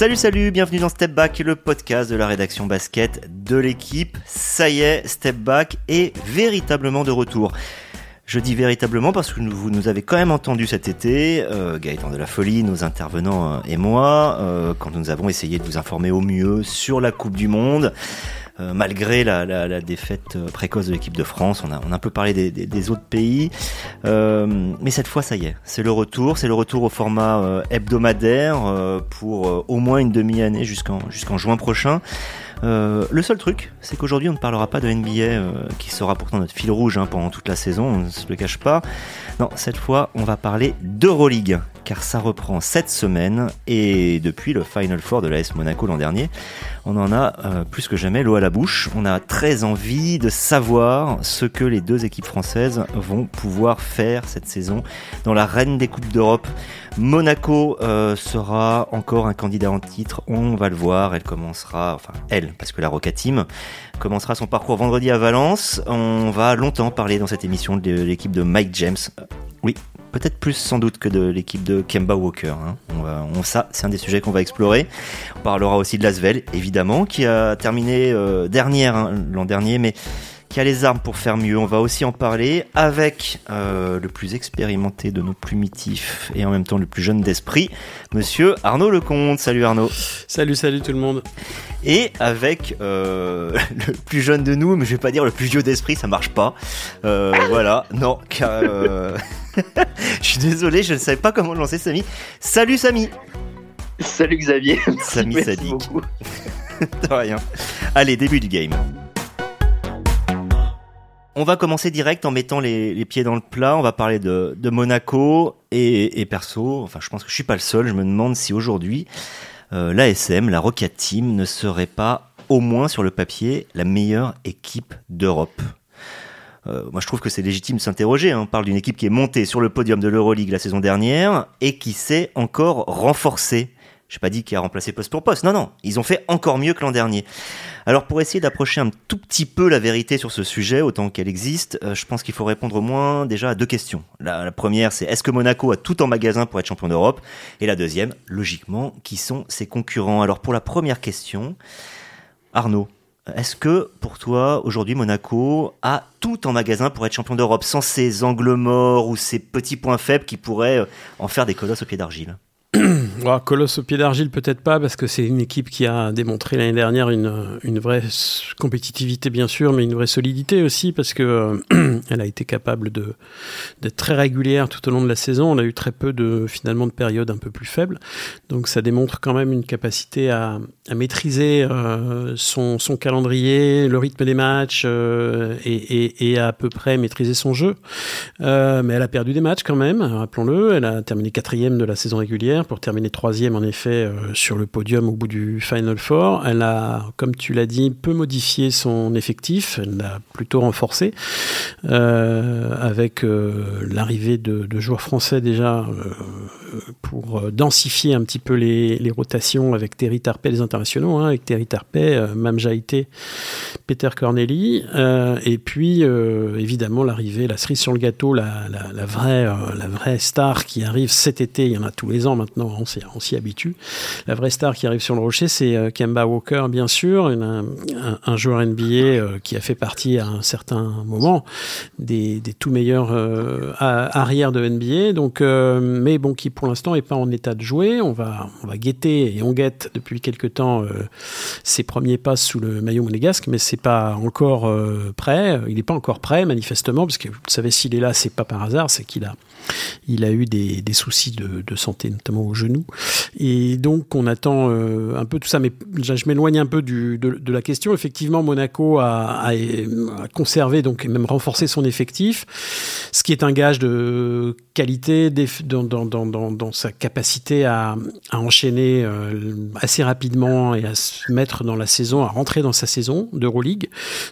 Salut, salut, bienvenue dans Step Back, le podcast de la rédaction basket de l'équipe. Ça y est, Step Back est véritablement de retour. Je dis véritablement parce que vous nous avez quand même entendu cet été, euh, Gaëtan de la Folie, nos intervenants euh, et moi, euh, quand nous avons essayé de vous informer au mieux sur la Coupe du Monde. Euh, malgré la, défaite euh, précoce de l'équipe de France. On a, un peu parlé des, autres pays. Euh, mais cette fois, ça y est, c'est le retour. C'est le retour au format hebdomadaire pour au moins une demi-année jusqu'en jusqu'en juin prochain. Euh, le seul truc, c'est qu'aujourd'hui on ne parlera pas de NBA, euh, qui sera pourtant notre fil rouge hein, pendant toute la saison, on ne se le cache pas. Non, cette fois on va parler d'Euroleague, car ça reprend cette semaine, et depuis le Final Four de l'AS Monaco l'an dernier, on en a euh, plus que jamais l'eau à la bouche. On a très envie de savoir ce que les deux équipes françaises vont pouvoir faire cette saison dans la reine des Coupes d'Europe. Monaco sera encore un candidat en titre, on va le voir, elle commencera, enfin elle, parce que la Roca Team commencera son parcours vendredi à Valence. On va longtemps parler dans cette émission de l'équipe de Mike James. Euh, oui, peut-être plus sans doute que de l'équipe de Kemba Walker. Hein. On va, ça, c'est un des sujets qu'on va explorer. On parlera aussi de Lasvel, évidemment, qui a terminé euh, dernière hein, l'an dernier, mais qui a les armes pour faire mieux. On va aussi en parler avec euh, le plus expérimenté de nos plumitifs et en même temps le plus jeune d'esprit, monsieur Arnaud Lecomte. Salut Arnaud. Salut, salut tout le monde. Et avec euh, le plus jeune de nous, mais je vais pas dire le plus vieux d'esprit, ça marche pas. Euh, voilà, non, car, euh... je suis désolé, je ne savais pas comment lancer Samy. Salut Samy. Salut Xavier. Samy Sadik. De rien. Allez, début du game. On va commencer direct en mettant les, pieds dans le plat. On va parler de, Monaco et, et, perso. Enfin, je pense que je suis pas le seul. Je me demande si aujourd'hui euh, l'ASM, la Rocket Team, ne serait pas au moins sur le papier la meilleure équipe d'Europe. Euh, moi, je trouve que c'est légitime de s'interroger. Hein. On parle d'une équipe qui est montée sur le podium de l'Euroleague la saison dernière et qui s'est encore renforcée. Je n'ai pas dit qu'il a remplacé poste pour poste. Non, non, ils ont fait encore mieux que l'an dernier. Alors pour essayer d'approcher un tout petit peu la vérité sur ce sujet, autant qu'elle existe, euh, je pense qu'il faut répondre au moins déjà à deux questions. La, la première, c'est est-ce que Monaco a tout en magasin pour être champion d'Europe? Et la deuxième, logiquement, qui sont ses concurrents? Alors pour la première question, Arnaud, est-ce que pour toi, aujourd'hui, Monaco a tout en magasin pour être champion d'Europe, sans ces angles morts ou ces petits points faibles qui pourraient en faire des colosses au pied d'argile? Oh, Colosse au pied d'argile, peut-être pas, parce que c'est une équipe qui a démontré l'année dernière une, une vraie compétitivité, bien sûr, mais une vraie solidité aussi, parce que euh, elle a été capable d'être très régulière tout au long de la saison. On a eu très peu de finalement de périodes un peu plus faibles, donc ça démontre quand même une capacité à, à maîtriser euh, son, son, calendrier, le rythme des matchs euh, et, et, et, à, peu près maîtriser son jeu. Euh, mais elle a perdu des matchs quand même, rappelons-le. Elle a terminé quatrième de la saison régulière pour terminer troisième en effet euh, sur le podium au bout du Final Four. Elle a, comme tu l'as dit, peu modifié son effectif, elle l'a plutôt renforcé euh, avec euh, l'arrivée de, joueurs français déjà pour densifier un petit peu les, rotations avec Terry Tarpey, les internationaux, hein, avec Terry Tarpey, Mam Jaité, Peter Corneli, et puis évidemment l'arrivée, la cerise sur le gâteau, la, vraie, la vraie star qui arrive cet été, il y en a tous les ans maintenant, on on s'y habitue. La vraie star qui arrive sur le rocher, c'est euh, Kemba Walker, bien sûr, un, joueur NBA euh, qui a fait partie à un certain moment des, des tout meilleurs euh, arrières de NBA. Donc, mais bon, qui pour l'instant n'est pas en état de jouer. On va, on va guetter et on guette depuis quelques temps ses premiers pas sous le maillot monégasque, mais c'est pas encore prêt. Il n'est pas encore prêt, manifestement, parce que vous savez, s'il est là, c'est pas par hasard, c'est qu'il a il a eu des, des soucis de, de, santé, notamment au genou. Et donc, on attend euh, un peu tout ça. Mais je m'éloigne un peu de, la question. Effectivement, Monaco a, conservé, donc même renforcé son effectif, ce qui est un gage de qualité dans, sa capacité à, enchaîner euh, assez rapidement et à se mettre dans la saison, à rentrer dans sa saison d'Euroleague.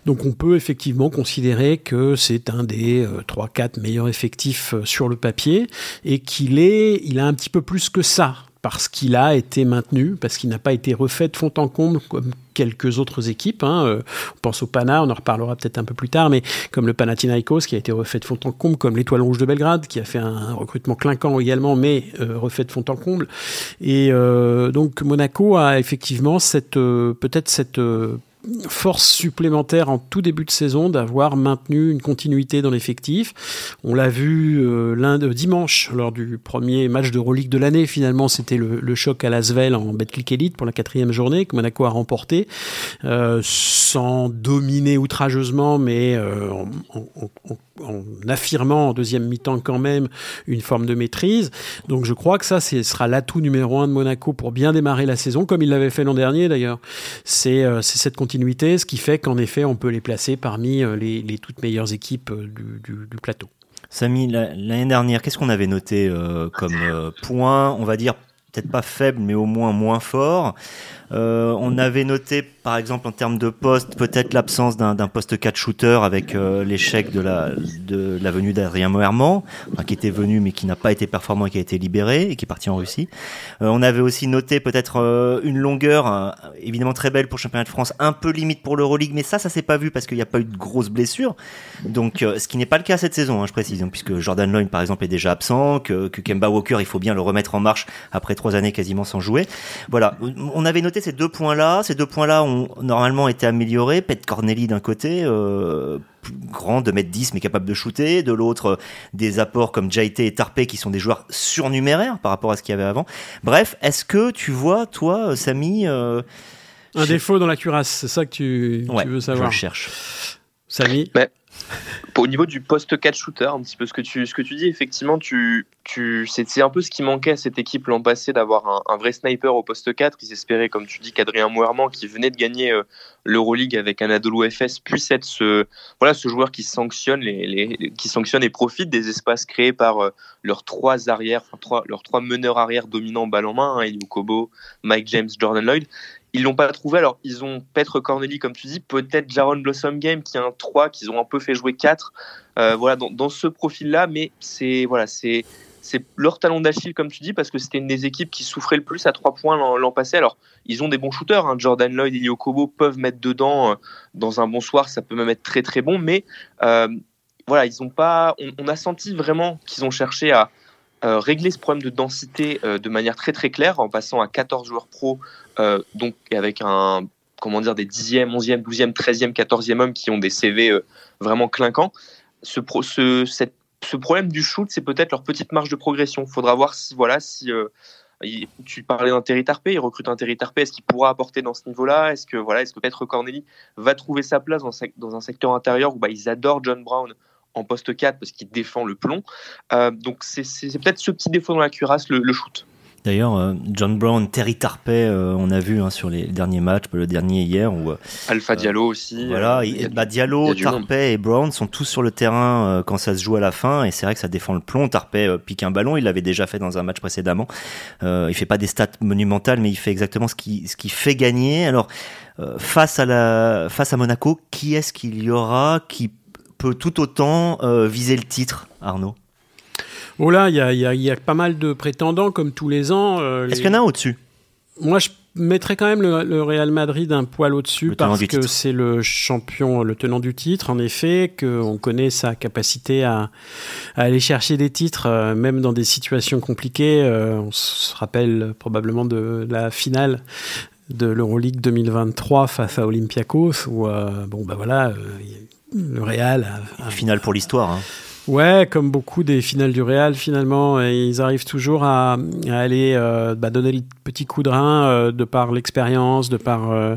Donc, on peut effectivement considérer que c'est un des euh, 3-4 meilleurs effectifs sur le papier et qu'il est, il a un petit peu plus que ça parce qu'il a été maintenu, parce qu'il n'a pas été refait de fond en comble comme quelques autres équipes. Hein. Euh, on pense au Pana, on en reparlera peut-être un peu plus tard, mais comme le Panathinaikos qui a été refait de fond en comble, comme l'Étoile Rouge de Belgrade qui a fait un recrutement clinquant également, mais euh, refait de fond en comble. Et euh, donc Monaco a effectivement cette peut-être cette force supplémentaire en tout début de saison d'avoir maintenu une continuité dans l'effectif. On l'a vu euh, lundi, dimanche lors du premier match de Euroleague de l'année. Finalement, c'était le, choc à Lasvel en Betclic Elite pour la quatrième journée que Monaco a remporté euh, sans dominer outrageusement, mais euh, en affirmant en deuxième mi-temps quand même une forme de maîtrise. Donc je crois que ça, ce sera l'atout numéro un de Monaco pour bien démarrer la saison, comme il l'avait fait l'an dernier d'ailleurs. C'est euh, cette continuité, ce qui fait qu'en effet, on peut les placer parmi euh, les, toutes meilleures équipes euh, du, plateau. Samy, l'année dernière, qu'est-ce qu'on avait noté comme point, on va dire peut-être pas faible, mais au moins moins fort? Euh, on avait noté, par exemple, en termes de poste, peut-être l'absence d'un poste 4 shooter avec euh, l'échec de la, venue d'Adrien Moerman, qui était venu mais qui n'a pas été performant et qui a été libéré et qui est parti en Russie. Euh, on avait aussi noté peut-être une longueur, évidemment très belle pour championnat de France, un peu limite pour l'Euroleague, mais ça, ça s'est pas vu parce qu'il n'y a pas eu de grosses blessures. Donc, ce qui n'est pas le cas cette saison, hein, je précise, hein, puisque Jordan Lloyd, par exemple, est déjà absent, que, que Kemba Walker, il faut bien le remettre en marche après trois années quasiment sans jouer. Voilà, on avait noté ces deux points-là. Ces deux points-là ont normalement été améliorés. Pet Corneli d'un côté, euh, grand, de mètre 10 mais capable de shooter. De l'autre, des apports comme Jaité et Tarpé qui sont des joueurs surnuméraires par rapport à ce qu'il y avait avant. Bref, est-ce que tu vois, toi, Samy... Euh, un défaut dans la cuirasse, c'est ça que tu, veux savoir je le cherche. Samy au niveau du post 4 shooter, un petit peu ce que tu, ce que tu dis, effectivement, tu, tu, c'est un peu ce qui manquait à cette équipe l'an passé d'avoir un, vrai sniper au poste 4. Ils espéraient, comme tu dis, qu'Adrien Mouerman, qui venait de gagner euh, l'Euroleague avec Anadolu FS, puisse être ce, voilà, ce joueur qui sanctionne, les, qui sanctionne et profite des espaces créés par euh, leurs trois arrières, leurs trois meneurs arrière dominants balle en main, hein, Kobo, Mike James, Jordan Lloyd. Ils l'ont pas trouvé. Alors, ils ont Petre Corneli, comme tu dis, peut-être Jaron Blossom Game, qui est un 3, qu'ils ont un peu fait jouer 4. Euh, voilà, dans, ce profil-là, mais c'est voilà, leur talon d'Achille, comme tu dis, parce que c'était une des équipes qui souffrait le plus à 3 points l'an passé. Alors, ils ont des bons shooters. Hein. Jordan Lloyd et Kobo peuvent mettre dedans euh, dans un bon soir. Ça peut même être très très bon. Mais euh, voilà, ils ont pas. On, a senti vraiment qu'ils ont cherché à régler ce problème de densité de manière très très claire en passant à 14 joueurs pro euh, donc avec un comment dire des dixièmes, onzièmes, douzièmes, treizièmes, quatorzièmes hommes qui ont des CV euh, vraiment clinquants. Ce, problème du shoot, c'est peut-être leur petite marge de progression. Il faudra voir si voilà si euh, tu parlais d'un Terry Tarpé, il recrute un Terry Tarpé, est-ce qu'il pourra apporter dans ce niveau-là? Est-ce que voilà, est-ce que peut-être Corneli va trouver sa place dans, dans un secteur intérieur où bah, ils adorent John Brown en poste 4 parce qu'il défend le plomb. donc c'est peut-être ce petit défaut dans la cuirasse, le shoot. D'ailleurs, euh, John Brown, Terry Tarpey, euh, on a vu hein, sur les derniers matchs, le dernier hier. Où, euh, Alpha Diallo aussi. Voilà, bah, Diallo, Tarpey et Brown sont tous sur le terrain quand ça se joue à la fin, et c'est vrai que ça défend le plomb. Tarpey pique un ballon, il l'avait déjà fait dans un match précédemment. il fait pas des stats monumentales, mais il fait exactement ce qui, ce qui fait gagner. Alors, face, à la, face à Monaco, qui est-ce qu'il y aura qui peut tout autant viser le titre, Arnaud? Oh là, il y a, pas mal de prétendants comme tous les ans. Euh, Est-ce qu'il y en a au-dessus? Moi, je mettrais quand même le, Real Madrid un poil au-dessus parce que c'est le champion, le tenant du titre, en effet, qu'on connaît sa capacité à, aller chercher des titres, euh, même dans des situations compliquées. Euh, on se rappelle probablement de la finale de l'Euroleague 2023 face à Olympiakos, où, bon, bah voilà, le Real a, Finale pour l'histoire. Hein. Ouais, comme beaucoup des finales du Real, finalement, ils arrivent toujours à, aller euh, bah, donner le petit coup de rein euh, de par l'expérience, de par euh,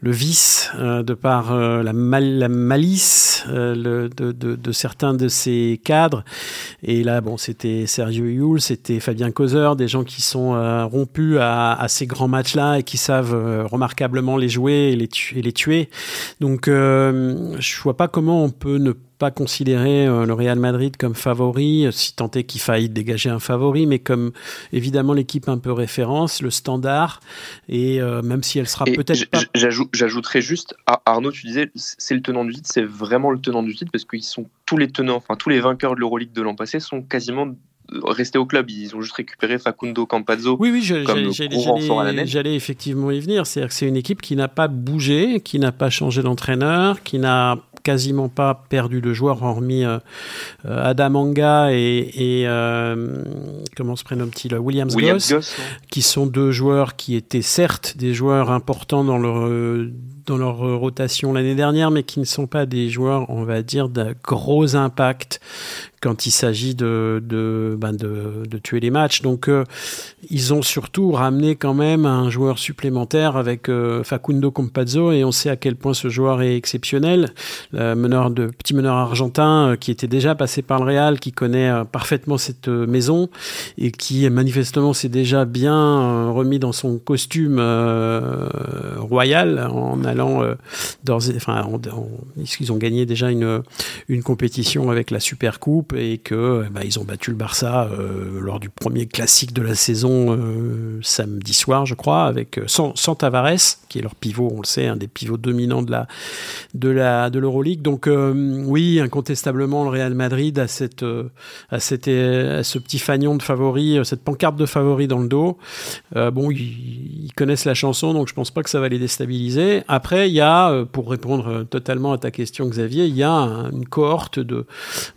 le vice, de par la, la, malice le, de, de, de, certains de ces cadres. Et là, bon, c'était Sergio Yul, c'était Fabien Causeur, des gens qui sont rompus à, à, ces grands matchs-là et qui savent remarquablement les jouer et les, et les tuer. Donc, je vois pas comment on peut ne pas considérer euh, le Real Madrid comme favori, si tant est qu'il faille dégager un favori, mais comme évidemment l'équipe un peu référence, le standard, et euh, même si elle sera peut-être pas... J'ajouterais juste, Arnaud, tu disais, c'est le tenant du titre, c'est vraiment le tenant du titre, parce qu'ils sont tous les tenants, enfin tous les vainqueurs de l'Euroleague de l'an passé sont quasiment rester au club. Ils ont juste récupéré Facundo Campazzo. Oui, oui, j'allais effectivement y venir. C'est-à-dire que c'est une équipe qui n'a pas bougé, qui n'a pas changé d'entraîneur, qui n'a quasiment pas perdu de joueurs, hormis euh, euh, Adam Anga et, euh, comment se prénomme-t-il Williams, Goss, qui sont deux joueurs qui étaient certes des joueurs importants dans leur dans leur rotation l'année dernière, mais qui ne sont pas des joueurs, on va dire, de gros impact quand il s'agit de, de, ben de, de, tuer les matchs. Donc, euh, ils ont surtout ramené quand même un joueur supplémentaire avec euh, Facundo Compazzo, et on sait à quel point ce joueur est exceptionnel. Le meneur de, petit meneur argentin euh, qui était déjà passé par le Real, qui connaît parfaitement cette maison, et qui manifestement s'est déjà bien remis dans son costume royal en allant d'ores enfin, ils ont gagné déjà une, une compétition avec la Super Coupe et que eh ben, ils ont battu le Barça euh, lors du premier classique de la saison euh, samedi soir, je crois, avec euh, sans, Tavares, qui est leur pivot, on le sait, un des pivots dominants de la de la de l'Euroleague. Donc oui, incontestablement, le Real Madrid a cette à cette ce petit fanion de favoris, cette pancarte de favoris dans le dos. bon, ils, connaissent la chanson, donc je pense pas que ça va les déstabiliser. Après, il y a, pour répondre totalement à ta question, Xavier, il y a une cohorte de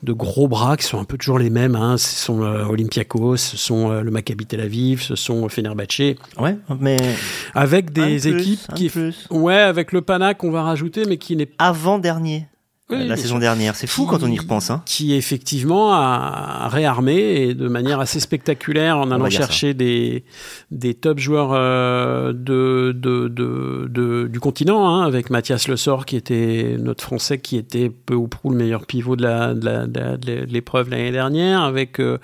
de gros bras qui sont un peu toujours les mêmes. Hein. Ce sont euh, Olympiakos, ce sont euh, le Maccabi Tel Aviv, ce sont Fenerbahçe. Ouais, mais avec des équipes qui, ouais, avec le Pana qu'on va rajouter, mais qui n'est avant dernier la saison dernière. C'est fou quand on y repense. Hein. Qui effectivement a réarmé et de manière assez spectaculaire en allant chercher des, des top joueurs euh, de, de, de, du continent, hein, avec Mathias Le Sort qui était notre Français, qui était peu ou prou le meilleur pivot de l'épreuve l'année dernière, avec euh,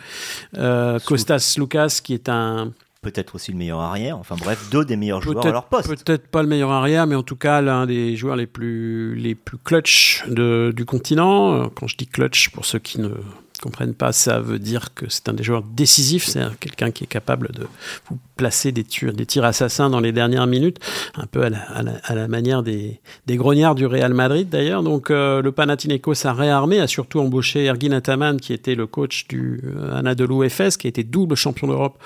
euh, Kostas Lucas qui est un peut-être aussi le meilleur arrière. Enfin bref, deux des meilleurs joueurs à leur poste. Peut-être pas le meilleur arrière, mais en tout cas l'un des joueurs les plus les plus clutch de, du continent. Quand je dis clutch, pour ceux qui ne comprennent pas, ça veut dire que c'est un des joueurs décisifs, c'est quelqu'un qui est capable de vous placer des tirs, des tirs assassins dans les dernières minutes, un peu à la, à la, manière des, des, grognards du Real Madrid d'ailleurs. Donc euh, le Panathinaikos a réarmé, a surtout embauché Ergin Ataman qui était le coach du euh, Anadolu Efes, qui a été double champion d'Europe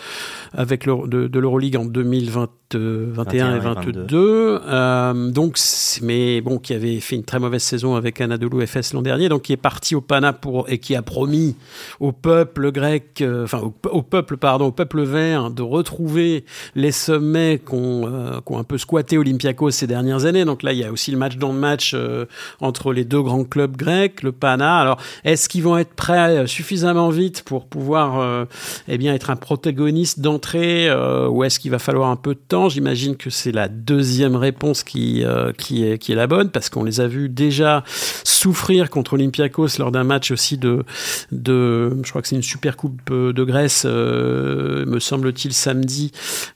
avec le, de, de l'Euroleague en 2020 21, et 22. Euh, donc, mais bon, qui avait fait une très mauvaise saison avec Anadolu FS l'an dernier, donc qui est parti au Pana pour et qui a promis au peuple grec, euh, enfin au, peuple pardon, au peuple vert de retrouver les sommets qu'ont euh, un peu squatté Olympiakos ces dernières années. Donc là, il y a aussi le match dans le match entre les deux grands clubs grecs, le Pana. Alors, est-ce qu'ils vont être prêts suffisamment vite pour pouvoir, eh bien, être un protagoniste d'entrée, ou est-ce qu'il va falloir un peu de temps? J'imagine que c'est la deuxième réponse qui, euh, qui, est, qui est la bonne, parce qu'on les a vus déjà souffrir contre Olympiakos lors d'un match aussi de, de je crois que c'est une super coupe euh, de Grèce, euh, me semble-t-il, samedi,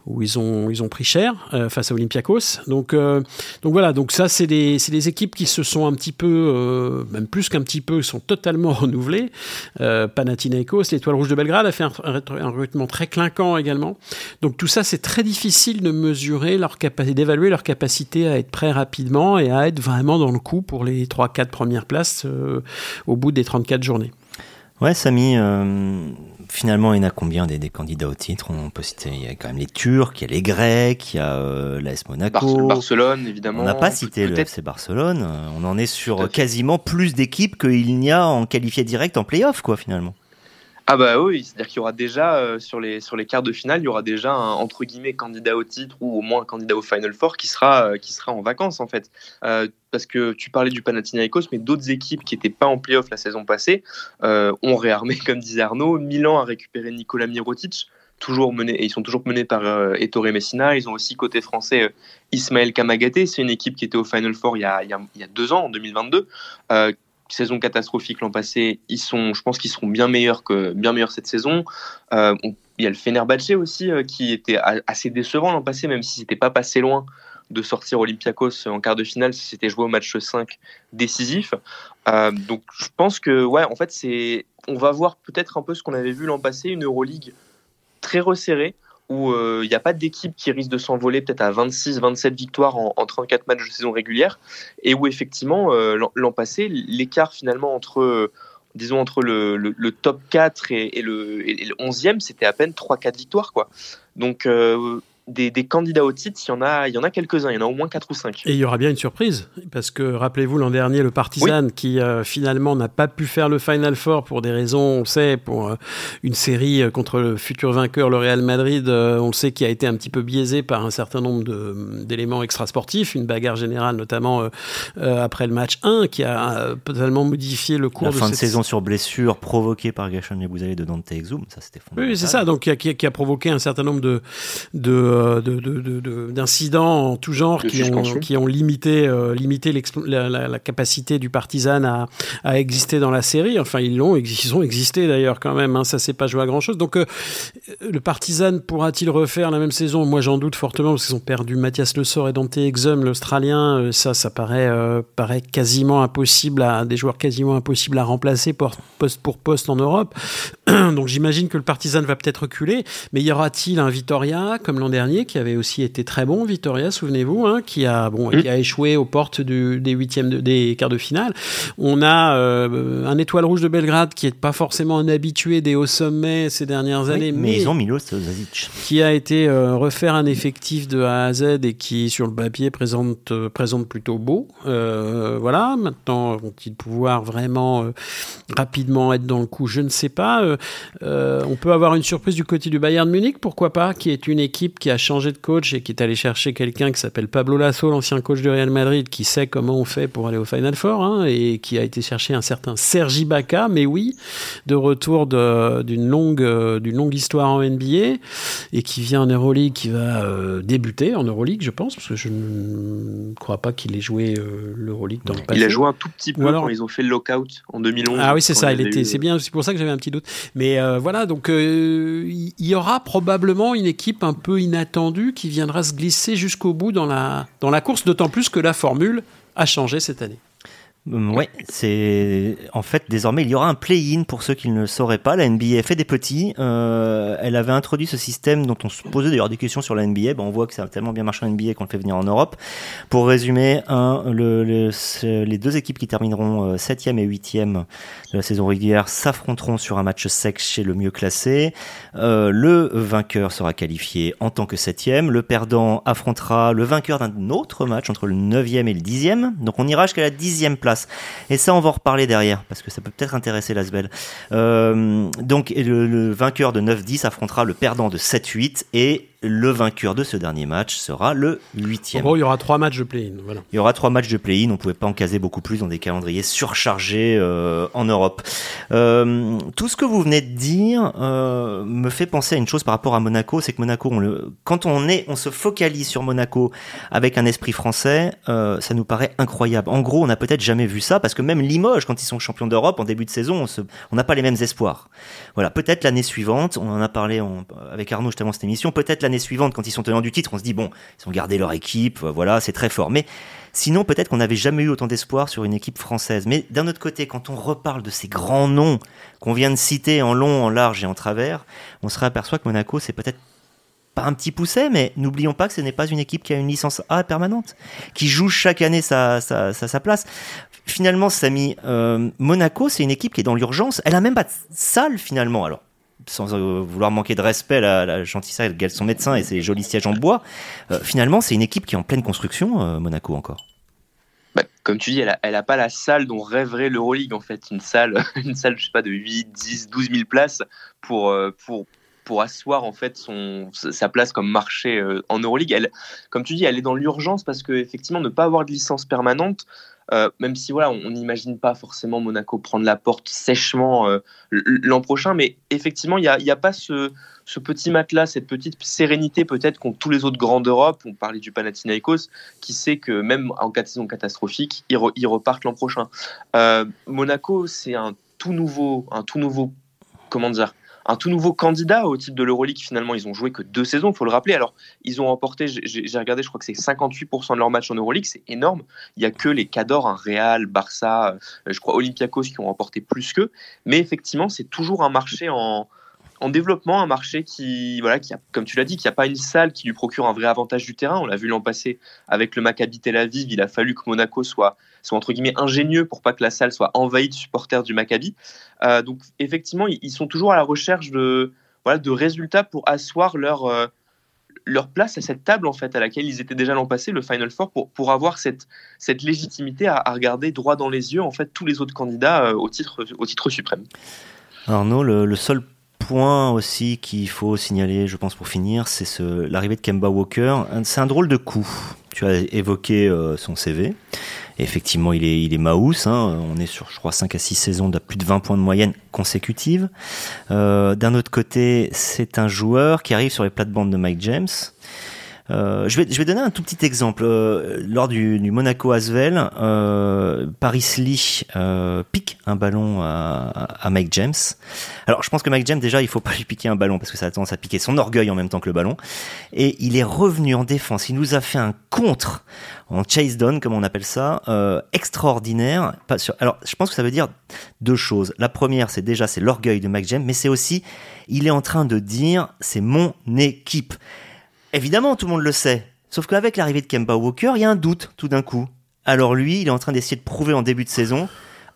où ils ont, ils ont pris cher face à Olympiakos. Donc, donc voilà, donc ça, c'est des, des, équipes qui se sont un petit peu, même plus qu'un petit peu, sont totalement renouvelées. Panathinaikos, l'Étoile Rouge de Belgrade a fait un, recrutement très clinquant également. Donc tout ça, c'est très difficile de mesurer leur capacité, d'évaluer leur capacité à être prêt rapidement et à être vraiment dans le coup pour les 3-4 premières places euh, au bout des 34 journées. Ouais, Samy, euh, finalement, il y en a combien des, candidats au titre? On peut citer, il y a quand même les Turcs, il y a les Grecs, il y a euh, l'AS Monaco. Barcelone, évidemment. On n'a pas cité le FC Barcelone. On en est sur quasiment plus d'équipes qu'il n'y a en qualifié direct en playoff, quoi, finalement. Ah bah oui, c'est-à-dire qu'il y aura déjà euh, sur les sur les quarts de finale, il y aura déjà un entre guillemets candidat au titre ou au moins un candidat au Final Four qui sera euh, qui sera en vacances en fait. Euh, parce que tu parlais du Panathinaikos, mais d'autres équipes qui n'étaient pas en playoff la saison passée ont réarmé, comme disait Arnaud. Milan a récupéré Nicolas Mirotic, toujours mené, et ils sont toujours menés par Ettore Messina. Ils ont aussi côté français Ismaël Kamagaté. C'est une équipe qui était au Final Four il y a, il y a, il y a deux ans, en 2022 saison catastrophique l'an passé. Ils sont, je pense qu'ils seront bien meilleurs que bien meilleurs cette saison. Euh, il y a le Fenerbahce aussi euh, qui était assez décevant l'an passé, même si c'était pas passé loin de sortir Olympiakos en quart de finale si c'était joué au match 5 décisif. Euh, donc je pense que ouais, en fait c'est, on va voir peut-être un peu ce qu'on avait vu l'an passé, une Euroleague très resserrée où euh, il n'y a pas d'équipe qui risque de s'envoler peut-être à 26, 27 victoires en, 34 matchs de saison régulière, et où effectivement, euh, l'an passé, l'écart finalement entre disons entre le, top 4 et, le, et le 11e, c'était à peine 3-4 victoires. Quoi. Donc des, candidats au titre, il y en a, il y en a quelques-uns, il y en a au moins 4 ou 5. Et il y aura bien une surprise, parce que rappelez-vous l'an dernier, le Partizan, qui euh, finalement n'a pas pu faire le Final Four pour des raisons, on sait, pour euh, une série euh, contre le futur vainqueur, le Real Madrid, on le sait, qui a été un petit peu biaisé par un certain nombre d'éléments extrasportifs, une bagarre générale notamment après le match 1, qui a totalement modifié le cours La de fin de saison sur blessure provoquée par Gachon Bouzali de Dante Exum, ça c'était fondamental. Oui, c'est ça, donc qui a, qui a, provoqué un certain nombre de, de euh, d'incidents en tout genre qui ont, qui ont, limité, euh, limité la, capacité du partisan à, à, exister dans la série. Enfin, ils l'ont, ils ont existé d'ailleurs quand même. Hein, ça s'est pas joué à grand chose. Donc, euh, le partisan pourra-t-il refaire la même saison? Moi, j'en doute fortement parce qu'ils ont perdu Mathias Le Sort et Dante Exum, l'Australien. ça, ça paraît, paraît quasiment impossible à des joueurs quasiment impossibles à remplacer poste pour poste en Europe. Donc, j'imagine que le partisan va peut-être reculer. Mais y aura-t-il un Vitoria comme l'an dernier qui avait aussi été très bon, Vitoria, souvenez-vous, hein, qui a bon, qui a échoué aux portes des huitièmes, des quarts de finale? On a euh, un étoile rouge de Belgrade qui est pas forcément un habitué des hauts sommets ces dernières années, mais, ils ont Milos qui a été euh, refaire un effectif de A à Z et qui sur le papier présente euh, présente plutôt beau. voilà, maintenant vont-ils pouvoir vraiment rapidement être dans le coup? Je ne sais pas. On peut avoir une surprise du côté du Bayern Munich, pourquoi pas, qui est une équipe qui a changé de coach et qui est allé chercher quelqu'un qui s'appelle Pablo Lasso, l'ancien coach du Real Madrid, qui sait comment on fait pour aller au Final Four, hein, et qui a été chercher un certain Sergi Baca, mais oui, de retour d'une longue, euh, longue histoire en NBA, et qui vient en Euroleague, qui va euh, débuter en Euroleague, je pense, parce que je ne crois pas qu'il ait joué euh, l'Euroleague dans le passé. Il a joué un tout petit peu quand ils ont fait le lockout en 2011. Ah oui, c'est ça, il était, c'est bien, c'est pour ça que j'avais un petit doute. Mais voilà, donc il y aura probablement une équipe un peu inattendue attendu qui viendra se glisser jusqu'au bout dans la course, d'autant plus que la formule a changé cette année. Hum, ouais, c'est en fait désormais il y aura un play-in pour ceux qui ne le sauraient pas. La NBA fait des petits. Euh, elle avait introduit ce système dont on se posait d'ailleurs des questions sur la NBA. Ben, on voit que ça a tellement bien marché en NBA qu'on le fait venir en Europe. Pour résumer, les deux équipes qui termineront 7 euh, et 8 de la saison régulière s'affronteront sur un match sec chez le mieux classé. Euh, le vainqueur sera qualifié en tant que 7 Le perdant affrontera le vainqueur d'un autre match entre le 9e et le 10e. Donc on ira jusqu'à la 10e place et ça, on va en reparler derrière, parce que ça peut peut-être intéresser l'Asbel. Euh, donc, le, le vainqueur de 9-10 affrontera le perdant de 7-8 et le vainqueur de ce dernier match sera le huitième. En gros, il y aura trois matchs de play-in. Voilà. Il y aura trois matchs de play-in. On ne pouvait pas en caser beaucoup plus dans des calendriers surchargés euh, en Europe. Euh, tout ce que vous venez de dire euh, me fait penser à une chose par rapport à Monaco, c'est que Monaco, on le, quand on est, on se focalise sur Monaco avec un esprit français, ça nous paraît incroyable. En gros, on n'a peut-être jamais vu ça parce que même Limoges, quand ils sont champions d'Europe en début de saison, on n'a pas les mêmes espoirs. Voilà, peut-être l'année suivante, on en a parlé avec Arnaud justement cette émission, peut-être l'année suivante, quand ils sont tenants du titre, on se dit, bon, ils ont gardé leur équipe, euh, voilà, c'est très fort. Mais sinon, peut-être qu'on n'avait jamais eu autant d'espoir sur une équipe française. Mais d'un autre côté, quand on reparle de ces grands noms qu'on vient de citer en long, en large et en travers, on se réaperçoit que Monaco, c'est peut-être pas un petit pousset, mais n'oublions pas que ce n'est pas une équipe qui a une licence A permanente, qui joue chaque année sa, sa, sa, place. Finalement, Samy, euh, Monaco, c'est une équipe qui est dans l'urgence. Elle a même pas de salle finalement. Alors, sans euh, vouloir manquer de respect à la gentillesse de son médecin et ses jolis sièges en bois, euh, finalement, c'est une équipe qui est en pleine construction, Monaco encore. Bah, comme tu dis, elle n'a pas la salle dont rêverait l'Euroleague, en fait. Une salle, une salle, je sais pas, de 8, 10, 12 000 places pour, pour, pour asseoir en fait son, sa place comme marché en Euroleague. Comme tu dis, elle est dans l'urgence parce que effectivement, ne pas avoir de licence permanente, euh, même si voilà, on n'imagine pas forcément Monaco prendre la porte sèchement euh, l'an prochain, mais effectivement, il n'y a, a, pas ce, ce petit matelas, cette petite sérénité peut-être qu'ont tous les autres grands d'Europe. On parlait du Panathinaikos, qui sait que même en cas de saison catastrophique, ils, repartent l'an prochain. Euh, Monaco, c'est un tout nouveau, un tout nouveau, comment dire, un tout nouveau candidat au titre de l'Euroleague. Finalement, ils ont joué que deux saisons, il faut le rappeler. Alors, ils ont remporté, j'ai regardé, je crois que c'est 58% de leurs matchs en Euroleague, c'est énorme. Il n'y a que les Cadors, un Real, Barça, euh, je crois Olympiakos qui ont remporté plus qu'eux. Mais effectivement, c'est toujours un marché en, en développement, un marché qui, voilà, qui a, comme tu l'as dit, qui n'a pas une salle qui lui procure un vrai avantage du terrain. On l'a vu l'an passé avec le Maccabi Tel Aviv. Il a fallu que Monaco soit sont entre guillemets ingénieux pour pas que la salle soit envahie de supporters du Maccabi. donc effectivement, ils, sont toujours à la recherche de, voilà, de résultats pour asseoir leur leur place à cette table en fait à laquelle ils étaient déjà l'an passé, le Final Four, pour, pour avoir cette, cette légitimité à, regarder droit dans les yeux en fait tous les autres candidats au, titre, au titre suprême. Arnaud, le, seul point aussi qu'il faut signaler, je pense, pour finir, c'est ce, l'arrivée de Kemba Walker. C'est un drôle de coup. Tu as évoqué euh, son CV. Effectivement, il est, il est. Hein. On est sur, je crois, 5 à 6 saisons de plus de 20 points de moyenne consécutives. Euh, d'un autre côté, c'est un joueur qui arrive sur les plates-bandes de Mike James. Euh, je, vais, je vais donner un tout petit exemple. Euh, lors du, du Monaco Asvel, euh, Paris Lee euh, pique un ballon à, à, Mike James. Alors je pense que Mike James déjà il faut pas lui piquer un ballon parce que ça a tendance à piquer son orgueil en même temps que le ballon. Et il est revenu en défense. Il nous a fait un contre en chase down comme on appelle ça, euh, extraordinaire. Alors je pense que ça veut dire deux choses. La première c'est déjà c'est l'orgueil de Mike James, mais c'est aussi il est en train de dire c'est mon équipe. Évidemment, tout le monde le sait. Sauf qu'avec l'arrivée de Kemba Walker, il y a un doute tout d'un coup. Alors lui, il est en train d'essayer de prouver en début de saison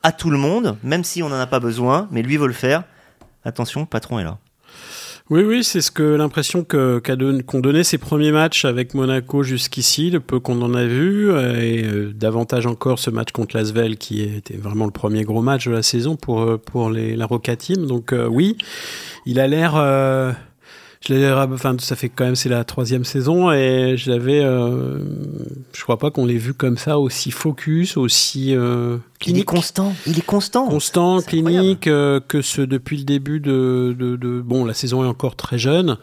à tout le monde, même si on n'en a pas besoin, mais lui veut le faire. Attention, patron est là. Oui, oui, c'est ce que l'impression que qu'ont donné ses premiers matchs avec Monaco jusqu'ici, le peu qu'on en a vu, et euh, davantage encore ce match contre l'Asvel qui était vraiment le premier gros match de la saison pour euh, pour la Roca Team. Donc euh, oui, il a l'air je l'avais, enfin, ça fait quand même, c'est la troisième saison et je l'avais, euh, je crois pas qu'on l'ait vu comme ça, aussi focus, aussi euh, il est constant, il est constant. Constant, clinique, euh, que ce depuis le début de, de, de, bon, la saison est encore très jeune.